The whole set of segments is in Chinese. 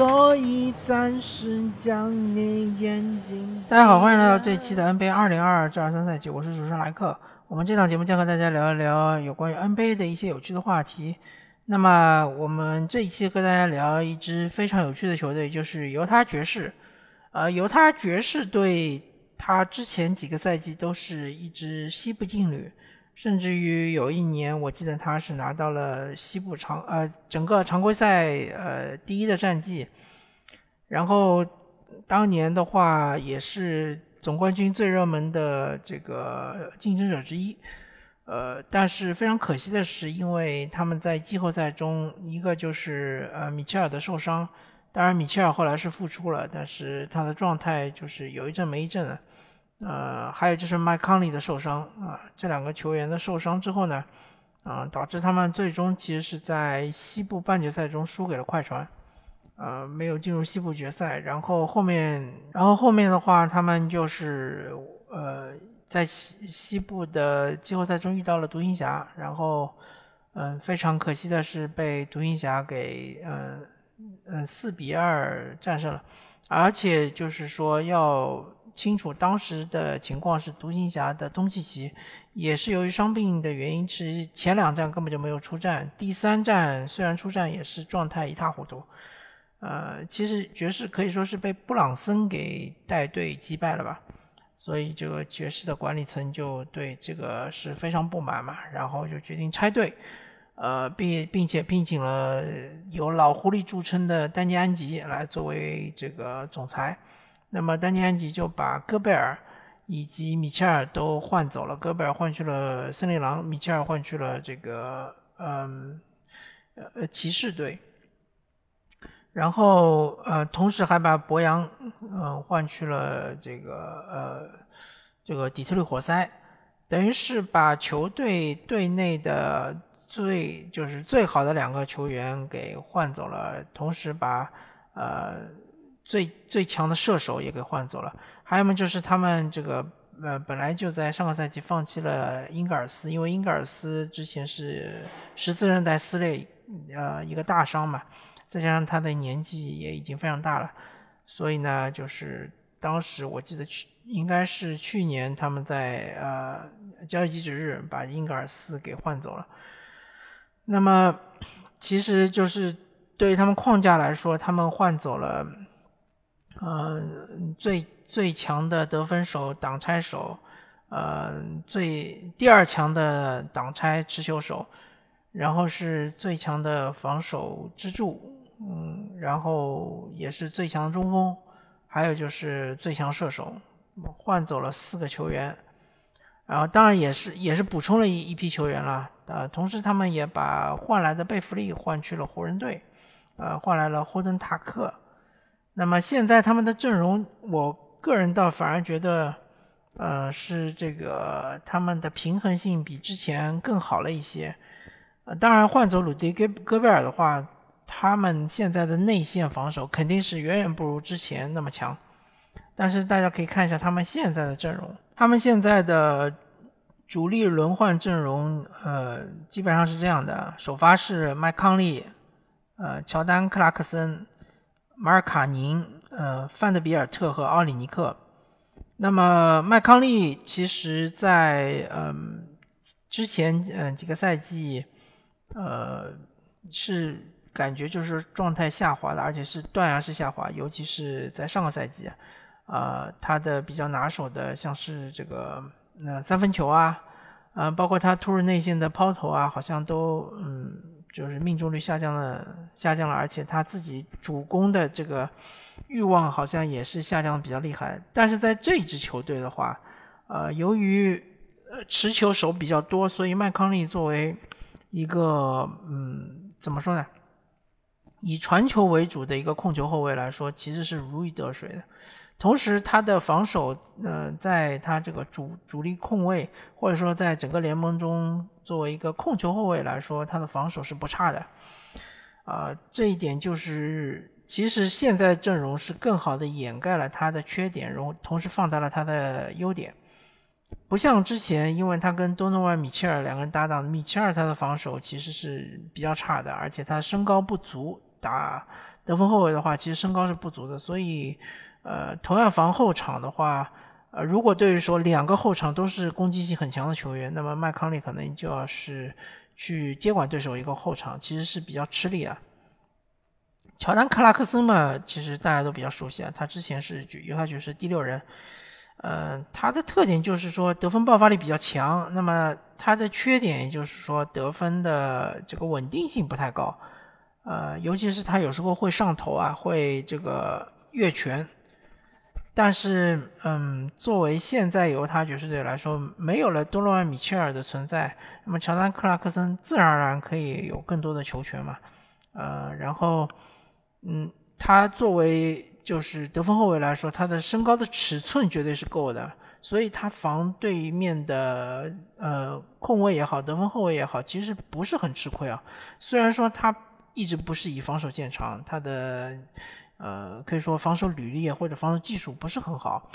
所以暂时将你眼睛。大家好，欢迎来到这一期的 NBA 二零二二至二三赛季，我是主持人莱克。我们这档节目将和大家聊一聊有关于 NBA 的一些有趣的话题。那么我们这一期和大家聊一支非常有趣的球队，就是犹他爵士。呃，犹他爵士队，他之前几个赛季都是一支西部劲旅。甚至于有一年，我记得他是拿到了西部常呃整个常规赛呃第一的战绩，然后当年的话也是总冠军最热门的这个竞争者之一，呃，但是非常可惜的是，因为他们在季后赛中一个就是呃米切尔的受伤，当然米切尔后来是复出了，但是他的状态就是有一阵没一阵的。呃，还有就是麦康利的受伤啊，这两个球员的受伤之后呢，啊，导致他们最终其实是在西部半决赛中输给了快船，呃，没有进入西部决赛。然后后面，然后后面的话，他们就是呃，在西西部的季后赛中遇到了独行侠，然后，嗯，非常可惜的是被独行侠给呃嗯四比二战胜了，而且就是说要。清楚当时的情况是，独行侠的东契奇也是由于伤病的原因，是前两站根本就没有出战。第三站虽然出战，也是状态一塌糊涂。呃，其实爵士可以说是被布朗森给带队击败了吧，所以这个爵士的管理层就对这个是非常不满嘛，然后就决定拆队，呃，并并且聘请了有老狐狸著称的丹尼安吉来作为这个总裁。那么丹尼安吉就把戈贝尔以及米切尔都换走了，戈贝尔换去了森林狼，米切尔换去了这个嗯呃骑士队，然后呃同时还把博扬嗯换去了这个呃这个底特律活塞，等于是把球队队内的最就是最好的两个球员给换走了，同时把呃。最最强的射手也给换走了，还有嘛就是他们这个呃本来就在上个赛季放弃了英格尔斯，因为英格尔斯之前是十字韧带撕裂，呃一个大伤嘛，再加上他的年纪也已经非常大了，所以呢就是当时我记得去应该是去年他们在呃交易截止日把英格尔斯给换走了，那么其实就是对于他们框架来说，他们换走了。呃，最最强的得分手、挡拆手，呃，最第二强的挡拆持球手，然后是最强的防守支柱，嗯，然后也是最强中锋，还有就是最强射手，换走了四个球员，然后当然也是也是补充了一一批球员了，呃，同时他们也把换来的贝弗利换去了湖人队，呃，换来了霍登塔克。那么现在他们的阵容，我个人倒反而觉得，呃，是这个他们的平衡性比之前更好了一些。呃，当然换走鲁迪戈戈贝尔的话，他们现在的内线防守肯定是远远不如之前那么强。但是大家可以看一下他们现在的阵容，他们现在的主力轮换阵容，呃，基本上是这样的：首发是麦康利，呃，乔丹克拉克森。马尔卡宁、呃，范德比尔特和奥里尼克。那么麦康利其实，在嗯之前嗯几个赛季，呃是感觉就是状态下滑的，而且是断崖式下滑，尤其是在上个赛季，啊，他的比较拿手的像是这个那三分球啊，啊，包括他突入内线的抛投啊，好像都嗯。就是命中率下降了，下降了，而且他自己主攻的这个欲望好像也是下降的比较厉害。但是在这支球队的话，呃，由于持球手比较多，所以麦康利作为一个嗯，怎么说呢？以传球为主的一个控球后卫来说，其实是如鱼得水的。同时，他的防守，呃，在他这个主主力控卫，或者说在整个联盟中，作为一个控球后卫来说，他的防守是不差的。啊，这一点就是，其实现在阵容是更好的掩盖了他的缺点，然后同时放大了他的优点。不像之前，因为他跟多诺万·米切尔两个人搭档，米切尔他的防守其实是比较差的，而且他身高不足，打得分后卫的话，其实身高是不足的，所以呃，同样防后场的话，呃，如果对于说两个后场都是攻击性很强的球员，那么麦康利可能就要是去接管对手一个后场，其实是比较吃力啊。乔丹·克拉克森嘛，其实大家都比较熟悉啊，他之前是犹他爵士第六人，呃，他的特点就是说得分爆发力比较强，那么他的缺点也就是说得分的这个稳定性不太高，呃，尤其是他有时候会上头啊，会这个越权，但是嗯，作为现在犹他爵士队来说，没有了多罗万·米切尔的存在，那么乔丹·克拉克森自然而然可以有更多的球权嘛，呃，然后。嗯，他作为就是得分后卫来说，他的身高的尺寸绝对是够的，所以他防对面的呃控卫也好，得分后卫也好，其实不是很吃亏啊。虽然说他一直不是以防守见长，他的呃可以说防守履历或者防守技术不是很好，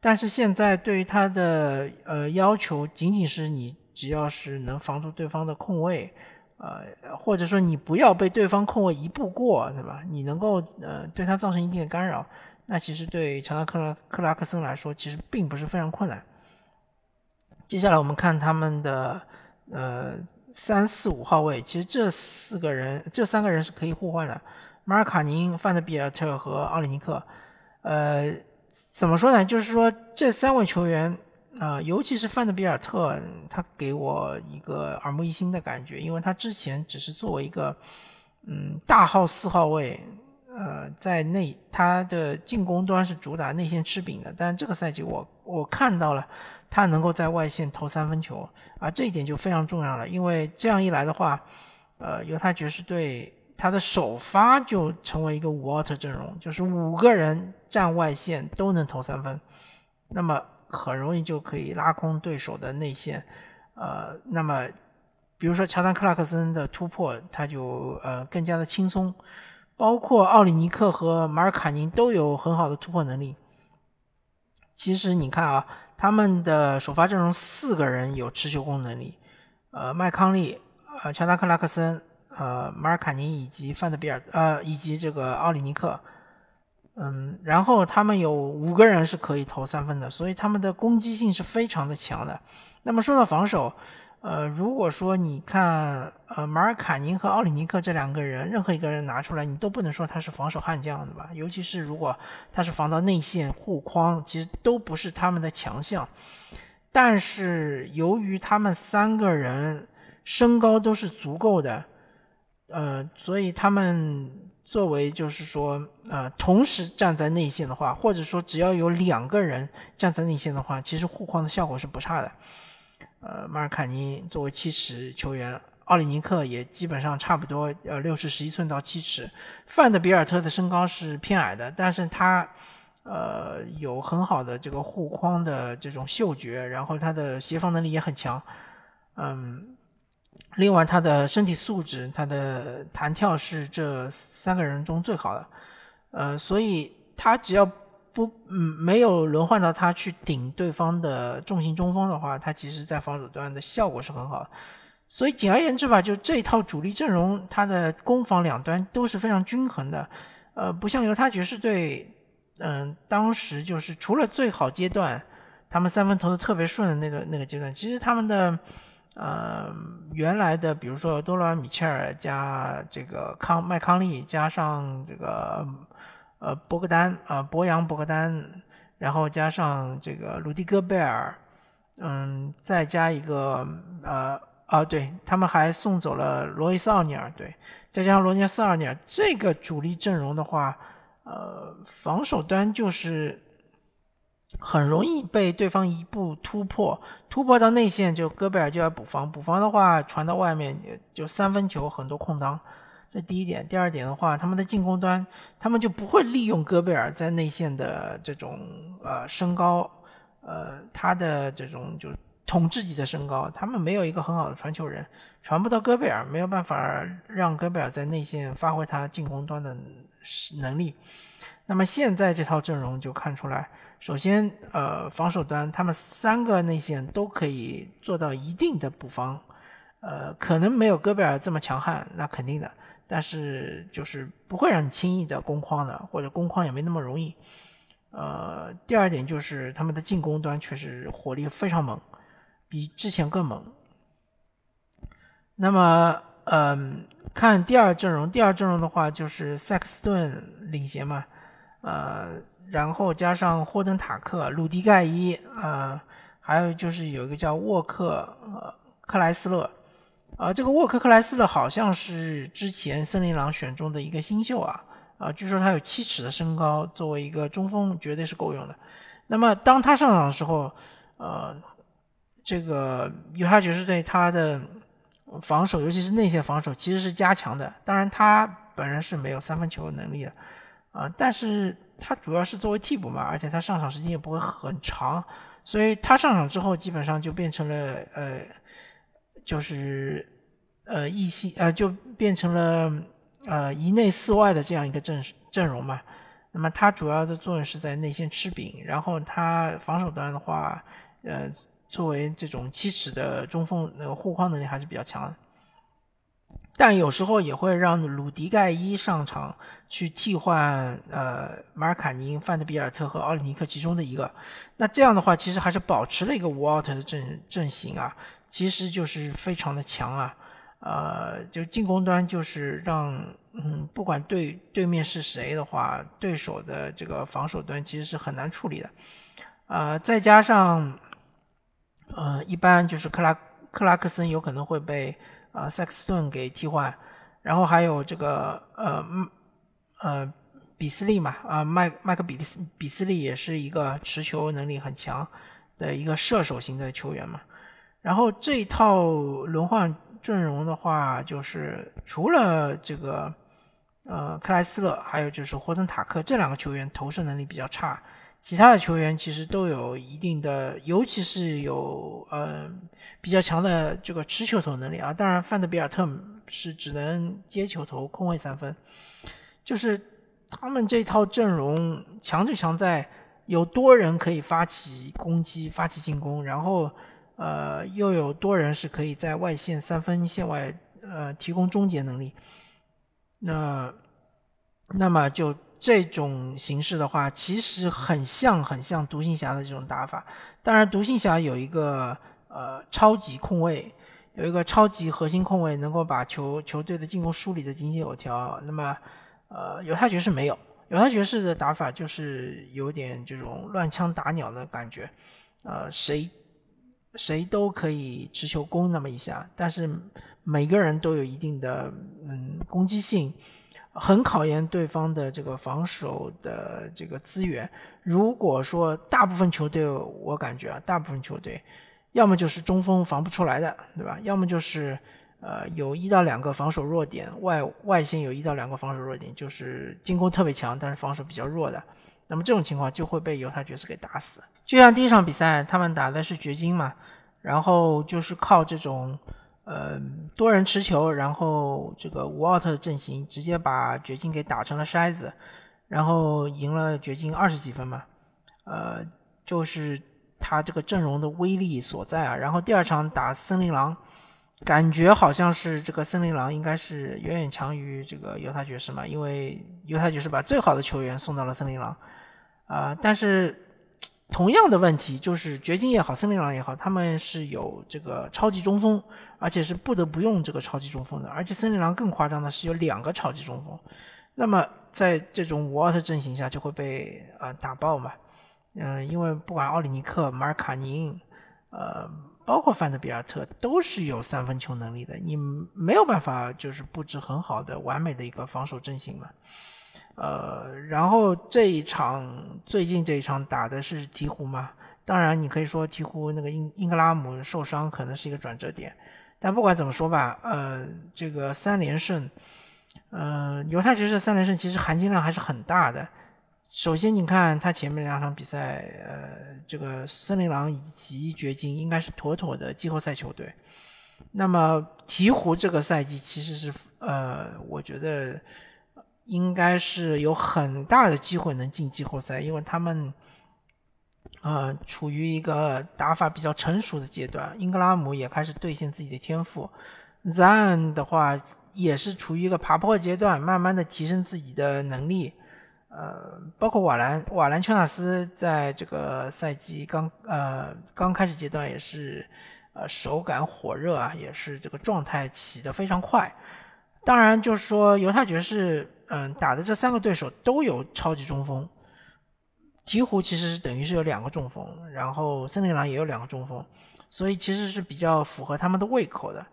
但是现在对于他的呃要求，仅仅是你只要是能防住对方的控卫。呃，或者说你不要被对方控卫一步过，对吧？你能够呃对他造成一定的干扰，那其实对乔丹克拉克拉克森来说，其实并不是非常困难。接下来我们看他们的呃三四五号位，其实这四个人这三个人是可以互换的，马尔卡宁、范德比尔特和奥里尼克。呃，怎么说呢？就是说这三位球员。啊，尤其是范德比尔特，他给我一个耳目一新的感觉，因为他之前只是作为一个嗯大号四号位，呃，在内他的进攻端是主打内线吃饼的，但这个赛季我我看到了他能够在外线投三分球，啊，这一点就非常重要了，因为这样一来的话，呃，犹他爵士队他的首发就成为一个五奥特阵容，就是五个人站外线都能投三分，那么。很容易就可以拉空对手的内线，呃，那么比如说乔丹克拉克森的突破，他就呃更加的轻松，包括奥里尼克和马尔卡宁都有很好的突破能力。其实你看啊，他们的首发阵容四个人有持球攻能力，呃，麦康利、呃，乔丹克拉克森、呃，马尔卡宁以及范德比尔，呃，以及这个奥里尼克。嗯，然后他们有五个人是可以投三分的，所以他们的攻击性是非常的强的。那么说到防守，呃，如果说你看呃马尔卡宁和奥里尼克这两个人，任何一个人拿出来，你都不能说他是防守悍将，对吧？尤其是如果他是防到内线护框，其实都不是他们的强项。但是由于他们三个人身高都是足够的，呃，所以他们。作为就是说，呃，同时站在内线的话，或者说只要有两个人站在内线的话，其实护框的效果是不差的。呃，马尔卡尼作为七尺球员，奥里尼克也基本上差不多，呃，六尺十一寸到七尺。范德比尔特的身高是偏矮的，但是他，呃，有很好的这个护框的这种嗅觉，然后他的协防能力也很强，嗯。另外，他的身体素质、他的弹跳是这三个人中最好的，呃，所以他只要不嗯没有轮换到他去顶对方的重型中锋的话，他其实在防守端的效果是很好的。所以简而言之吧，就这一套主力阵容，他的攻防两端都是非常均衡的，呃，不像犹他爵士队，嗯，当时就是除了最好阶段，他们三分投的特别顺的那个那个阶段，其实他们的。呃，原来的比如说多罗米切尔加这个康麦康利加上这个呃博格丹啊博扬博格丹，然后加上这个鲁迪戈贝尔，嗯，再加一个呃啊对他们还送走了罗伊斯奥尼尔，对，再加上罗尼斯奥尼尔这个主力阵容的话，呃，防守端就是。很容易被对方一步突破，突破到内线就戈贝尔就要补防，补防的话传到外面就三分球很多空当，这第一点。第二点的话，他们的进攻端他们就不会利用戈贝尔在内线的这种呃身高，呃他的这种就统治级的身高，他们没有一个很好的传球人，传不到戈贝尔，没有办法让戈贝尔在内线发挥他进攻端的能力。那么现在这套阵容就看出来。首先，呃，防守端他们三个内线都可以做到一定的补防，呃，可能没有戈贝尔这么强悍，那肯定的，但是就是不会让你轻易的攻框的，或者攻框也没那么容易。呃，第二点就是他们的进攻端确实火力非常猛，比之前更猛。那么，嗯，看第二阵容，第二阵容的话就是塞克斯顿领衔嘛，呃，然后加上霍登塔克、鲁迪盖伊，呃，还有就是有一个叫沃克呃克莱斯勒，啊，这个沃克克莱斯勒好像是之前森林狼选中的一个新秀啊。啊，据说他有七尺的身高，作为一个中锋绝对是够用的。那么当他上场的时候，呃，这个犹他爵士队他的防守，尤其是内线防守，其实是加强的。当然他本人是没有三分球能力的，啊，但是他主要是作为替补嘛，而且他上场时间也不会很长，所以他上场之后基本上就变成了呃，就是呃一系呃就变成了。呃，一内四外的这样一个阵阵容嘛，那么它主要的作用是在内线吃饼，然后它防守端的话，呃，作为这种七尺的中锋，那个护框能力还是比较强的。但有时候也会让鲁迪盖伊上场去替换呃马尔卡宁、范德比尔特和奥里尼克其中的一个，那这样的话其实还是保持了一个五 out 的阵阵型啊，其实就是非常的强啊。呃，就进攻端就是让，嗯，不管对对面是谁的话，对手的这个防守端其实是很难处理的，呃，再加上，呃，一般就是克拉克拉克森有可能会被啊塞克斯顿给替换，然后还有这个呃呃比斯利嘛，啊麦麦克比斯比斯利也是一个持球能力很强的一个射手型的球员嘛，然后这一套轮换。阵容的话，就是除了这个，呃，克莱斯勒，还有就是霍登塔克这两个球员投射能力比较差，其他的球员其实都有一定的，尤其是有呃比较强的这个持球投能力啊。当然，范德比尔特是只能接球投空位三分，就是他们这套阵容强就强在有多人可以发起攻击、发起进攻，然后。呃，又有多人是可以在外线三分线外呃提供终结能力，那那么就这种形式的话，其实很像很像独行侠的这种打法。当然，独行侠有一个呃超级控卫，有一个超级核心控卫，能够把球球队的进攻梳理的井井有条。那么呃犹他爵士没有，犹他爵士的打法就是有点这种乱枪打鸟的感觉，呃谁。谁都可以持球攻那么一下，但是每个人都有一定的嗯攻击性，很考验对方的这个防守的这个资源。如果说大部分球队，我感觉啊，大部分球队要么就是中锋防不出来的，对吧？要么就是呃有一到两个防守弱点，外外线有一到两个防守弱点，就是进攻特别强，但是防守比较弱的。那么这种情况就会被犹他爵士给打死。就像第一场比赛，他们打的是掘金嘛，然后就是靠这种呃多人持球，然后这个无奥特的阵型，直接把掘金给打成了筛子，然后赢了掘金二十几分嘛。呃，就是他这个阵容的威力所在啊。然后第二场打森林狼，感觉好像是这个森林狼应该是远远强于这个犹他爵士嘛，因为犹他爵士把最好的球员送到了森林狼。啊，但是同样的问题就是掘金也好，森林狼也好，他们是有这个超级中锋，而且是不得不用这个超级中锋的。而且森林狼更夸张的是有两个超级中锋，那么在这种沃特阵型下就会被呃打爆嘛。嗯，因为不管奥里尼克、马尔卡宁，呃，包括范德比尔特都是有三分球能力的，你没有办法就是布置很好的完美的一个防守阵型嘛。呃，然后这一场最近这一场打的是鹈鹕嘛？当然，你可以说鹈鹕那个英英格拉姆受伤可能是一个转折点，但不管怎么说吧，呃，这个三连胜，呃，犹太爵士三连胜其实含金量还是很大的。首先，你看他前面两场比赛，呃，这个森林狼以及掘金应该是妥妥的季后赛球队。那么鹈鹕这个赛季其实是，呃，我觉得。应该是有很大的机会能进季后赛，因为他们，呃，处于一个打法比较成熟的阶段。英格拉姆也开始兑现自己的天赋，Zan 的话也是处于一个爬坡阶段，慢慢的提升自己的能力。呃，包括瓦兰瓦兰丘纳斯在这个赛季刚呃刚开始阶段也是呃手感火热啊，也是这个状态起得非常快。当然，就是说犹太爵士嗯打的这三个对手都有超级中锋，鹈鹕其实是等于是有两个中锋，然后森林狼也有两个中锋，所以其实是比较符合他们的胃口的。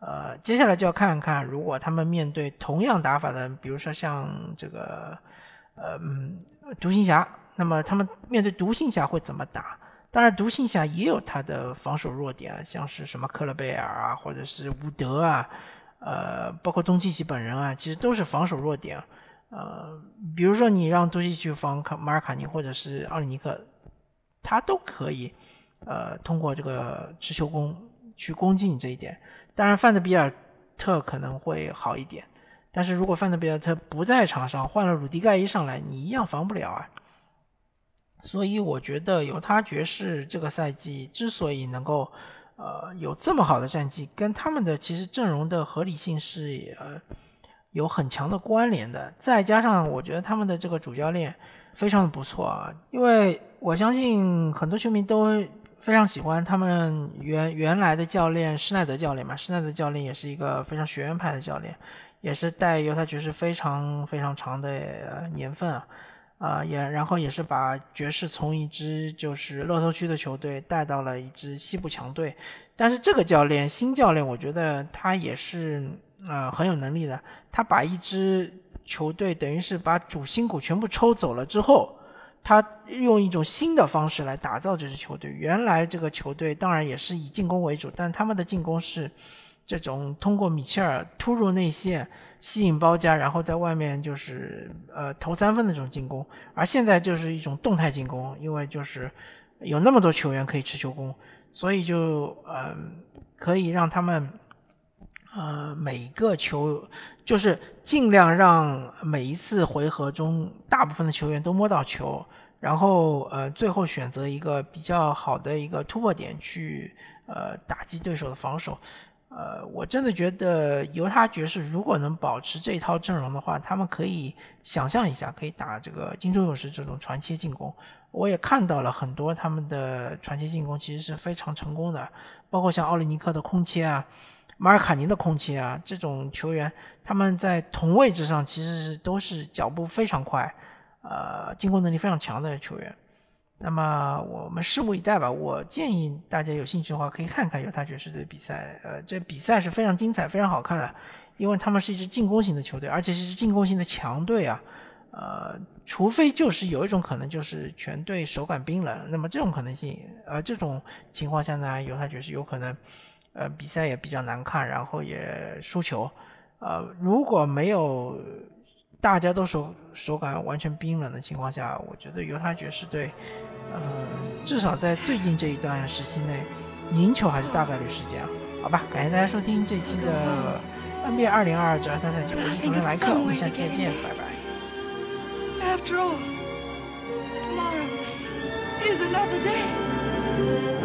呃，接下来就要看看如果他们面对同样打法的，比如说像这个。呃嗯，独行侠，那么他们面对独行侠会怎么打？当然，独行侠也有他的防守弱点，像是什么克勒贝尔啊，或者是伍德啊，呃，包括东契奇本人啊，其实都是防守弱点。呃，比如说你让东契奇防卡马尔卡尼或者是奥里尼克，他都可以，呃，通过这个持球攻去攻击你这一点。当然，范德比尔特可能会好一点。但是如果范德比尔特不在场上，换了鲁迪盖伊上来，你一样防不了啊。所以我觉得犹他爵士这个赛季之所以能够呃有这么好的战绩，跟他们的其实阵容的合理性是呃有很强的关联的。再加上我觉得他们的这个主教练非常的不错啊，因为我相信很多球迷都非常喜欢他们原原来的教练施耐德教练嘛，施耐德教练也是一个非常学院派的教练。也是带犹他爵士非常非常长的年份啊，啊也然后也是把爵士从一支就是乐透区的球队带到了一支西部强队，但是这个教练新教练我觉得他也是啊很有能力的，他把一支球队等于是把主心骨全部抽走了之后，他用一种新的方式来打造这支球队。原来这个球队当然也是以进攻为主，但他们的进攻是。这种通过米切尔突入内线吸引包夹，然后在外面就是呃投三分的这种进攻，而现在就是一种动态进攻，因为就是有那么多球员可以持球攻，所以就呃可以让他们呃每个球就是尽量让每一次回合中大部分的球员都摸到球，然后呃最后选择一个比较好的一个突破点去呃打击对手的防守。呃，我真的觉得犹他爵士如果能保持这套阵容的话，他们可以想象一下，可以打这个金州勇士这种传切进攻。我也看到了很多他们的传切进攻其实是非常成功的，包括像奥利尼克的空切啊，马尔卡宁的空切啊，这种球员他们在同位置上其实是都是脚步非常快，呃，进攻能力非常强的球员。那么我们拭目以待吧。我建议大家有兴趣的话，可以看看犹他爵士的比赛。呃，这比赛是非常精彩、非常好看的，因为他们是一支进攻型的球队，而且是进攻型的强队啊。呃，除非就是有一种可能，就是全队手感冰冷。那么这种可能性，呃，这种情况下呢，犹他爵士有可能，呃，比赛也比较难看，然后也输球。呃，如果没有。大家都手手感完全冰冷的情况下，我觉得犹他爵士队，嗯，至少在最近这一段时期内，赢球还是大概率事件啊。好吧，感谢大家收听这期的 NBA 二零二二至二三赛季，我是主持人莱克，我们下期再见，拜拜。After all, tomorrow is another day.